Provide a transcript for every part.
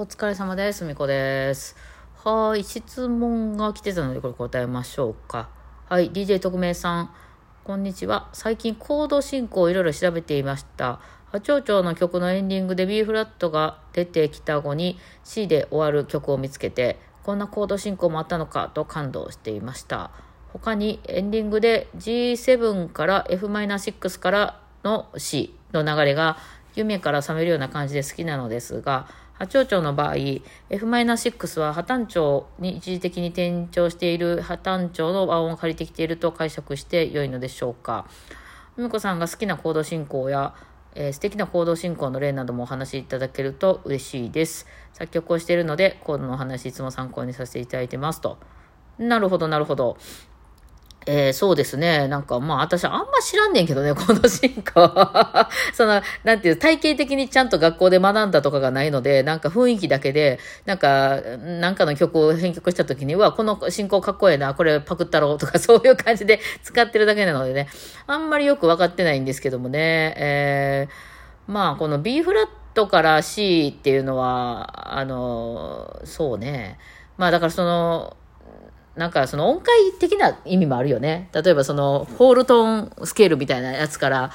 お疲れ様です。みこです。はい、質問が来てたので、これ答えましょうか。はい、DJ 特命さん。こんにちは。最近コード進行をいろいろ調べていました。波長長の曲のエンディングで B フラットが出てきた後に C で終わる曲を見つけて、こんなコード進行もあったのかと感動していました。他にエンディングで G7 から Fm6 からの C の流れが夢から覚めるような感じで好きなのですが、波長長の場合、F-6 は破単調に一時的に転調している破単調の和音を借りてきていると解釈して良いのでしょうか。梅子さんが好きなコード進行や、えー素敵なコード進行の例などもお話しいただけると嬉しいです。作曲をしているので、コードのお話いつも参考にさせていただいてますと。なるほど、なるほど。えーそうですね。なんか、まあ、私あんま知らんねんけどね、この進行。その、なんていう、体系的にちゃんと学校で学んだとかがないので、なんか雰囲気だけで、なんか、なんかの曲を編曲した時には、この進行かっこええな、これパクったろうとか、そういう感じで使ってるだけなのでね、あんまりよくわかってないんですけどもね、えーまあ、この B フラットから C っていうのは、あの、そうね。まあ、だからその、なんかその音階的な意味もあるよね。例えばそのホールトーンスケールみたいなやつから、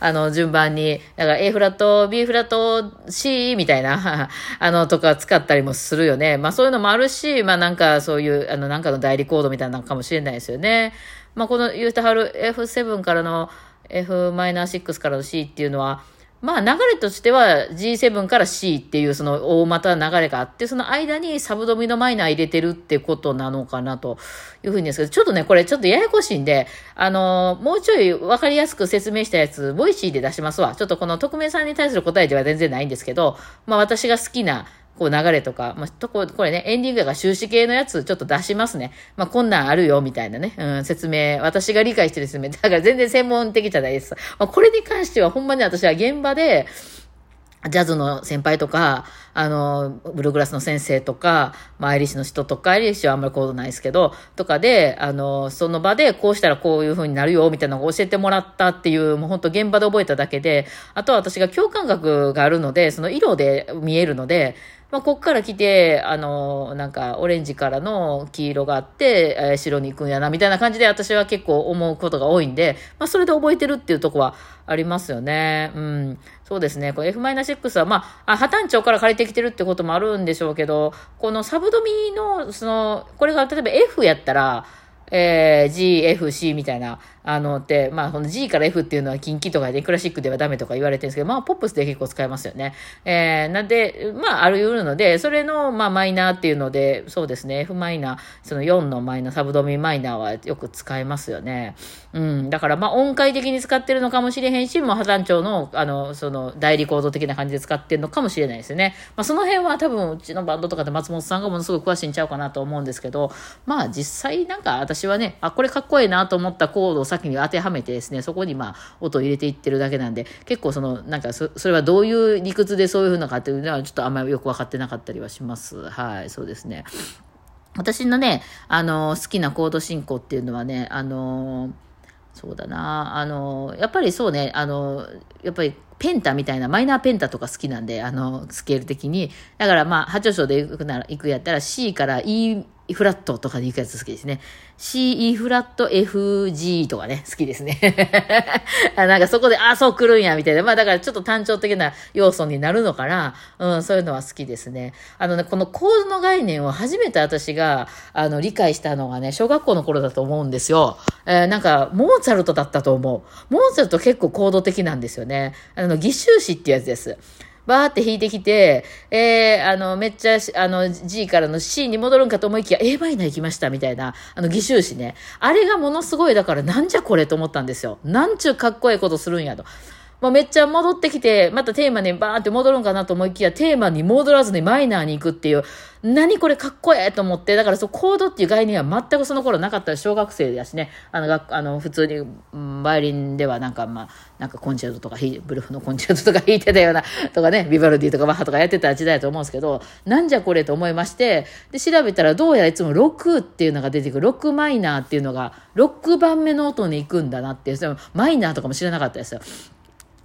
あの順番に、だから A フラット、B フラット、C みたいな、あのとか使ったりもするよね。まあそういうのもあるし、まあなんかそういう、あのなんかの代理コードみたいなのかもしれないですよね。まあこの言うてはる F7 からの F-6 からの C っていうのは、まあ流れとしては G7 から C っていうその大股流れがあって、その間にサブドミのマイナー入れてるってことなのかなというふうにですけど、ちょっとね、これちょっとややこしいんで、あのもうちょいわかりやすく説明したやつ、 Voicy で出しますわ。ちょっとこの匿名さんに対する答えでは全然ないんですけど、まあ私が好きなこう流れとか、まあ、とこ、これね、エンディングが終止系のやつちょっと出しますね。まあ、こんなんあるよ、みたいなね、うん、説明、私が理解してる説明。だから全然専門的じゃないです。まあ、これに関してはほんまに私は現場で、ジャズの先輩とか、あの、ブルーグラスの先生とか、まあ、アイリッシュの人とか、アイリッシュはあんまりことないですけど、とかで、あの、その場でこうしたらこういう風になるよ、みたいなのを教えてもらったっていう、もう本当現場で覚えただけで、あとは私が共感覚があるので、その色で見えるので、まあ、こっから来て、あの、なんか、オレンジからの黄色があって、えー白に行くんやな、みたいな感じで私は結構思うことが多いんで、まあ、それで覚えてるっていうとこはありますよね。うん。そうですね。これ F-6 は、まあ、破単調から借りてきてるってこともあるんでしょうけど、このサブドミの、その、これが例えば F やったら、えー、G、F、C みたいな、あのって、まあ、この G から F っていうのは近畿とかでクラシックではダメとか言われてるんですけど、まあ、ポップスで結構使えますよね。えー、なんで、まあ、あるいうので、それの、まあ、マイナーっていうので、そうですね、F マイナー、その4のマイナー、サブドミマイナーはよく使えますよね。うん。だから、まあ、音階的に使ってるのかもしれへんし、もう破断調の、あの、その、代理コード的な感じで使ってるのかもしれないですよね。まあ、その辺は多分、うちのバンドとかで松本さんがものすごい詳しいんちゃうかなと思うんですけど、まあ、実際なんか私私はね、あ、これかっこいいなと思ったコードを先に当てはめてですね、そこにまあ、音を入れていってるだけなんで、結構その、なんかそ、それはどういう理屈でそういうふうなかっていうのは、ちょっとあんまりよく分かってなかったりはします。はい、そうですね。私のね、あの、好きなコード進行っていうのはね、あの、そうだな、あの、やっぱりそうね、あの、やっぱりペンタみたいな、マイナーペンタとか好きなんで、あの、スケール的に。だからまあ、波長章で行くなら、行くやったら C から E フラットとかで行くやつ好きですね。C、E フラット、F、G とかね、好きですね。あなんかそこで、あ、そう来るんや、みたいな。まあだからちょっと単調的な要素になるのかな。うん、そういうのは好きですね。あのね、このコードの概念を初めて私が、あの、理解したのがね、小学校の頃だと思うんですよ。えーなんか、モーツァルトだったと思う。モーツァルト結構コード的なんですよね。あの、義手詞ってやつです。バーって弾いてきて、えー、あの、めっちゃ、あの、G からの C に戻るんかと思いきや、A マイナー行きましたみたいな、あの、義手詞ね。あれがものすごい、だから、なんじゃこれと思ったんですよ。なんちゅうかっこいいことするんやと。もうめっちゃ戻ってきて、またテーマにバーンって戻るんかなと思いきや、テーマに戻らずにマイナーに行くっていう、何これかっこええと思って、だからそう、コードっていう概念は全くその頃なかった小学生やしね、あの、あの普通に、バイオリンではなんかまあ、なんかコンチェルトとか、ブルフのコンチェルトとか弾いてたような、とかね、ビバルディとかバッハとかやってた時代だと思うんですけど、なんじゃこれと思いまして、で、調べたらどうやらいつも6っていうのが出てくる、6マイナーっていうのが、6番目の音に行くんだなっていう、そのマイナーとかも知らなかったですよ。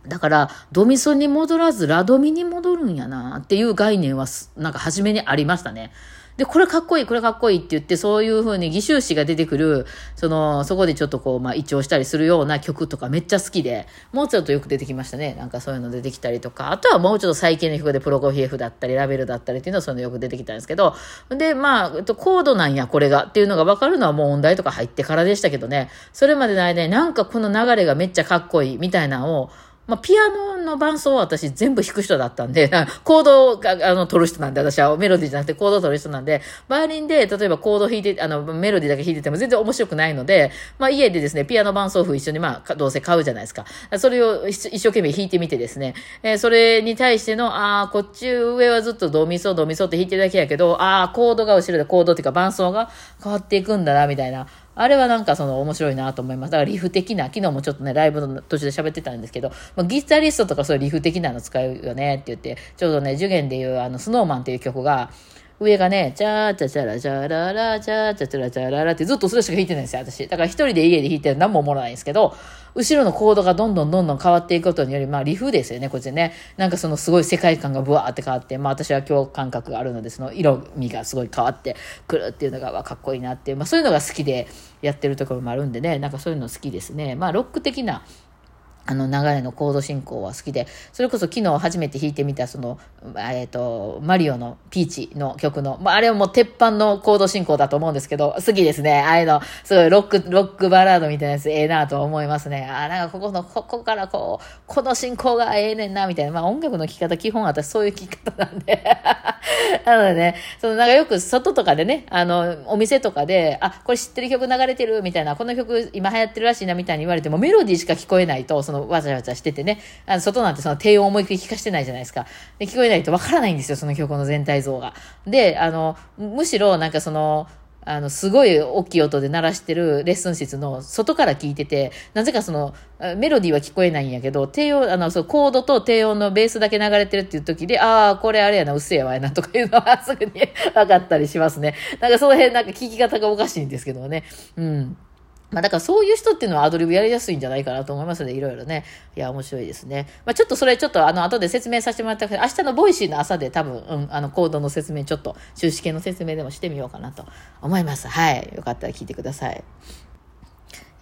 だから、ドミソに戻らず、ラドミに戻るんやなっていう概念は、なんか初めにありましたね。で、これかっこいい、これかっこいいって言って、そういう風に義手詞が出てくる、その、そこでちょっとこう、まあ、一聴したりするような曲とかめっちゃ好きで、もうちょっとよく出てきましたね。なんかそういうの出てきたりとか、あとはもうちょっと最近の曲でプロコフィエフだったり、ラベルだったりっていうのはそういうのよく出てきたんですけど、で、まあ、えっとコードなんや、これがっていうのが分かるのはもう音大とか入ってからでしたけどね、それまでの間になんかこの流れがめっちゃかっこいいみたいなのを、まあ、ピアノの伴奏は私全部弾く人だったんで、コードが、あの、取る人なんで、私はメロディーじゃなくてコードを取る人なんで、バイオリンで、例えばコード弾いて、あの、メロディーだけ弾いてても全然面白くないので、まあ、家でですね、ピアノ伴奏譜一緒に、まあ、どうせ買うじゃないですか。それを一生懸命弾いてみてですね、えーそれに対しての、ああ、こっち上はずっとドミソ、ドミソって弾いてるだけやけど、ああ、コードが後ろでコードっていうか伴奏が変わっていくんだな、みたいな。あれはなんかその面白いなと思います。だからリフ的な、昨日もちょっとね、ライブの途中で喋ってたんですけど、まあ、ギタリストとかそういうリフ的なの使うよねって言って、ちょうどね、受験でいうあの、スノーマンっていう曲が、上がね、チャーチャチャラチャララチャーチャチャラチャララってずっとそれしか弾いてないんですよ、私。だから一人で家で弾いてる何もおもろないんですけど、後ろのコードがどんどんどんどん変わっていくことにより、まあリフですよね、こっちね。なんかそのすごい世界観がブワーって変わって、まあ私は共感覚があるので、その色味がすごい変わってくるっていうのが、わかっこいいなっていう、まあそういうのが好きでやってるところもあるんでね、なんかそういうの好きですね。まあロック的な、あの流れのコード進行は好きで、それこそ昨日初めて弾いてみたその、えっ、と、マリオのピーチの曲の、まああれはもう鉄板のコード進行だと思うんですけど、好きですね。ああいうの、すごいロック、ロックバラードみたいなやつええなと思いますね。ああ、なんかここの、ここからこう、この進行がええねんな、みたいな。まあ音楽の聴き方、基本私そういう聴き方なんで。なのでね、そのなんかよく外とかでね、あの、お店とかで、あ、これ知ってる曲流れてるみたいな、この曲今流行ってるらしいなみたいに言われても、メロディーしか聞こえないと、そのわちゃわちゃしててね、あの外なんてその低音思いっきり聞かしてないじゃないですか。で、聞こえないとわからないんですよ、その曲の全体像が。で、あの、むしろなんかその、あの、すごい大きい音で鳴らしてるレッスン室の外から聞いてて、なぜかその、メロディーは聞こえないんやけど、低音、あの、そう、コードと低音のベースだけ流れてるっていう時で、ああ、これあれやな、うっせえわやな、とかいうのはすぐに分かったりしますね。なんかその辺なんか聞き方がおかしいんですけどね。うん。まあだからそういう人っていうのはアドリブやりやすいんじゃないかなと思いますので、いろいろね。いや、面白いですね。まあちょっとそれちょっとあの後で説明させてもらったけど、明日の Voicy の朝で多分、うん、あのコードの説明ちょっと、終止系の説明でもしてみようかなと思います。はい。よかったら聞いてください。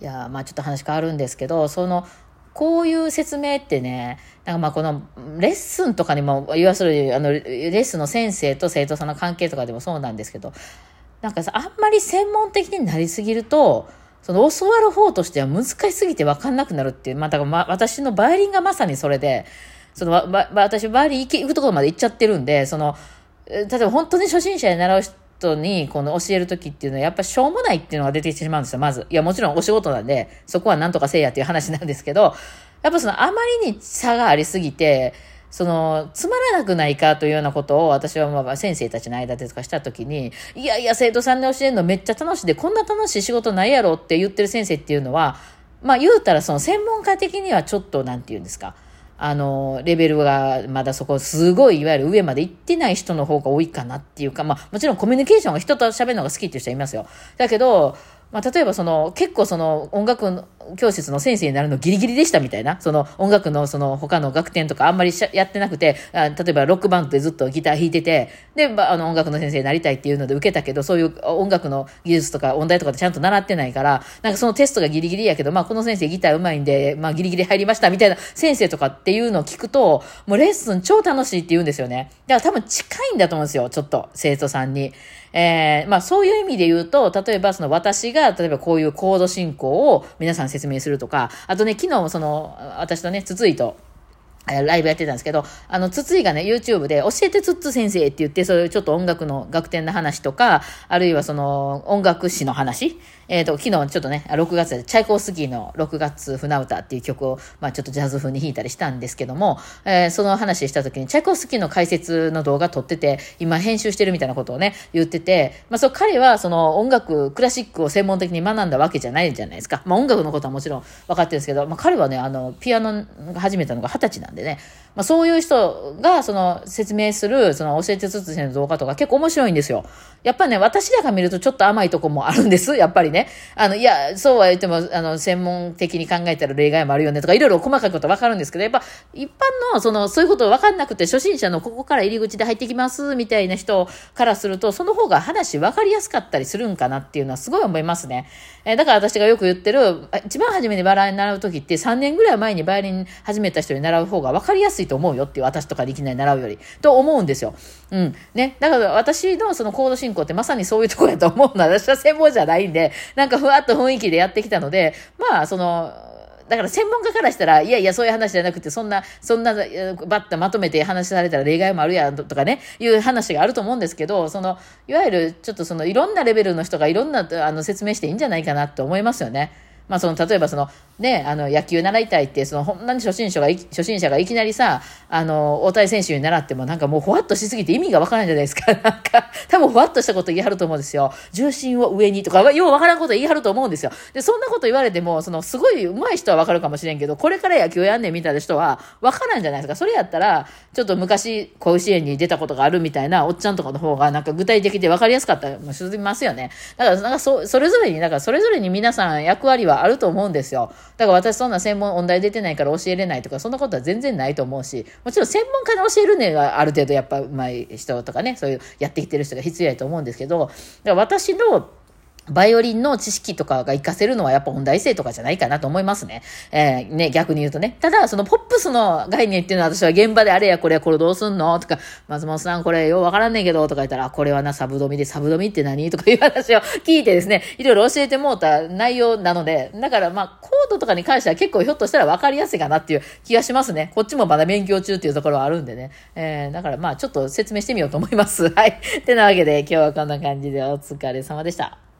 いやまあちょっと話変わるんですけど、その、こういう説明ってね、なんかまあこのレッスンとかにも、いわゆるあのレッスンの先生と生徒さんの関係とかでもそうなんですけど、なんかさ、あんまり専門的になりすぎると、その教わる方としては難しすぎて分かんなくなるっていう、まあだからま、私のバイオリンがまさにそれで、その、ば、ば私バイオリン行き行くところまで行っちゃってるんで、その、え例えば本当に初心者に習う人にこの教えるときっていうのはやっぱしょうもないっていうのが出てきてしまうんですよ、まず。いや、もちろんお仕事なんで、そこはなんとかせいやっていう話なんですけど、やっぱそのあまりに差がありすぎて、その、つまらなくないかというようなことを私はまあ先生たちの間でとかしたときに、いやいや、生徒さんに教えるのめっちゃ楽しいで、こんな楽しい仕事ないやろって言ってる先生っていうのは、まあ言うたらその専門家的にはちょっとなんて言うんですか。あの、レベルがまだそこすごいいわゆる上まで行ってない人の方が多いかなっていうか、まあもちろんコミュニケーションが人と喋るのが好きっていう人はいますよ。だけど、まあ例えばその結構その音楽教室の先生になるのギリギリでしたみたいな、その音楽のその他の楽天とかあんまりやってなくて、あ例えばロックバンドでずっとギター弾いてて、で、まあ、の音楽の先生になりたいっていうので受けたけど、そういう音楽の技術とか音大とかでちゃんと習ってないから、なんかそのテストがギリギリやけど、まあこの先生ギター上手いんで、まあギリギリ入りましたみたいな先生とかっていうのを聞くと、もうレッスン超楽しいって言うんですよね。だから多分近いんだと思うんですよ、ちょっと生徒さんに。えー、まあそういう意味で言うと、例えばその私が、例えばこういうコード進行を皆さん説明するとか、あとね、昨日その、私とね、つついと、ライブやってたんですけど、あの、つついがね、YouTube で、教えてつっつ先生って言って、そういうちょっと音楽の楽天の話とか、あるいはその、音楽史の話えっ、と、昨日ちょっとね、6月で、チャイコースキーの6月船歌っていう曲を、まあちょっとジャズ風に弾いたりしたんですけども、えーその話した時に、チャイコースキーの解説の動画撮ってて、今編集してるみたいなことをね、言ってて、まあそう、彼はその音楽、クラシックを専門的に学んだわけじゃないじゃないですか。まあ音楽のことはもちろん分かってるんですけど、まあ彼はね、あの、ピアノ始めたのが20歳なんでね、まあそういう人がその説明する、その教えてつつの動画とか結構面白いんですよ。やっぱね、私らが見るとちょっと甘いとこもあるんです、やっぱりね。あの、いや、そうは言っても、あの、専門的に考えたら例外もあるよねとか、いろいろ細かいことわかるんですけど、やっぱ、一般の、その、そういうことわかんなくて、初心者のここから入り口で入ってきます、みたいな人からすると、その方が話わかりやすかったりするんかなっていうのはすごい思いますね。えー、だから私がよく言ってる、一番初めにバラに習う時って、3年ぐらい前にバイオリン始めた人に習う方が分かりやすいと思うよっていう、私とかできない習うより、と思うんですよ。うん。ね。だから私のそのコード進行ってまさにそういうところやと思うのは、私は専門じゃないんで、なんかふわっと雰囲気でやってきたので、まあ、その、だから専門家からしたら、いやいや、そういう話じゃなくて、そんな、そんな、バッとまとめて話されたら例外もあるやんとかね、いう話があると思うんですけど、その、いわゆる、ちょっとその、いろんなレベルの人がいろんな、あの、説明していいんじゃないかなって思いますよね。まあ、その、例えばその、ね、あの、野球習いたいって、その、ほんなに初心者が、初心者がいきなりさ、あの、大谷選手に習っても、なんかもう、ふわっとしすぎて意味がわからないじゃないですか。なんか、多分、ふわっとしたこと言い張ると思うんですよ。重心を上にとか、ようわからんこと言い張ると思うんですよ。で、そんなこと言われても、その、すごい上手い人はわかるかもしれんけど、これから野球やんねんみたいな人は、わからんじゃないですか。それやったら、ちょっと昔、甲子園に出たことがあるみたいな、おっちゃんとかの方が、なんか具体的でわかりやすかったりもしますよね。だから、なんかそ、それぞれに、なんか、それぞれに皆さん役割はあると思うんですよ。だから私そんな専門音大出てないから教えれないとか、そんなことは全然ないと思うし、もちろん専門家に教えるねがある程度やっぱ上手い人とかね、そういうやってきてる人が必要やと思うんですけど、だから私のバイオリンの知識とかが活かせるのはやっぱ音大生とかじゃないかなと思いますね。えー、ね、逆に言うとね。ただ、そのポップスの概念っていうのは私は現場であれやこれやこれどうすんのとか、松本さんこれようわからんねんけどとか言ったら、これはな、サブドミでサブドミって何とかいう話を聞いてですね、いろいろ教えてもうた内容なので、だからまあ、コードとかに関しては結構ひょっとしたらわかりやすいかなっていう気がしますね。こっちもまだ勉強中っていうところはあるんでね。えー、だからまあ、ちょっと説明してみようと思います。はい。ってなわけで今日はこんな感じでお疲れ様でした。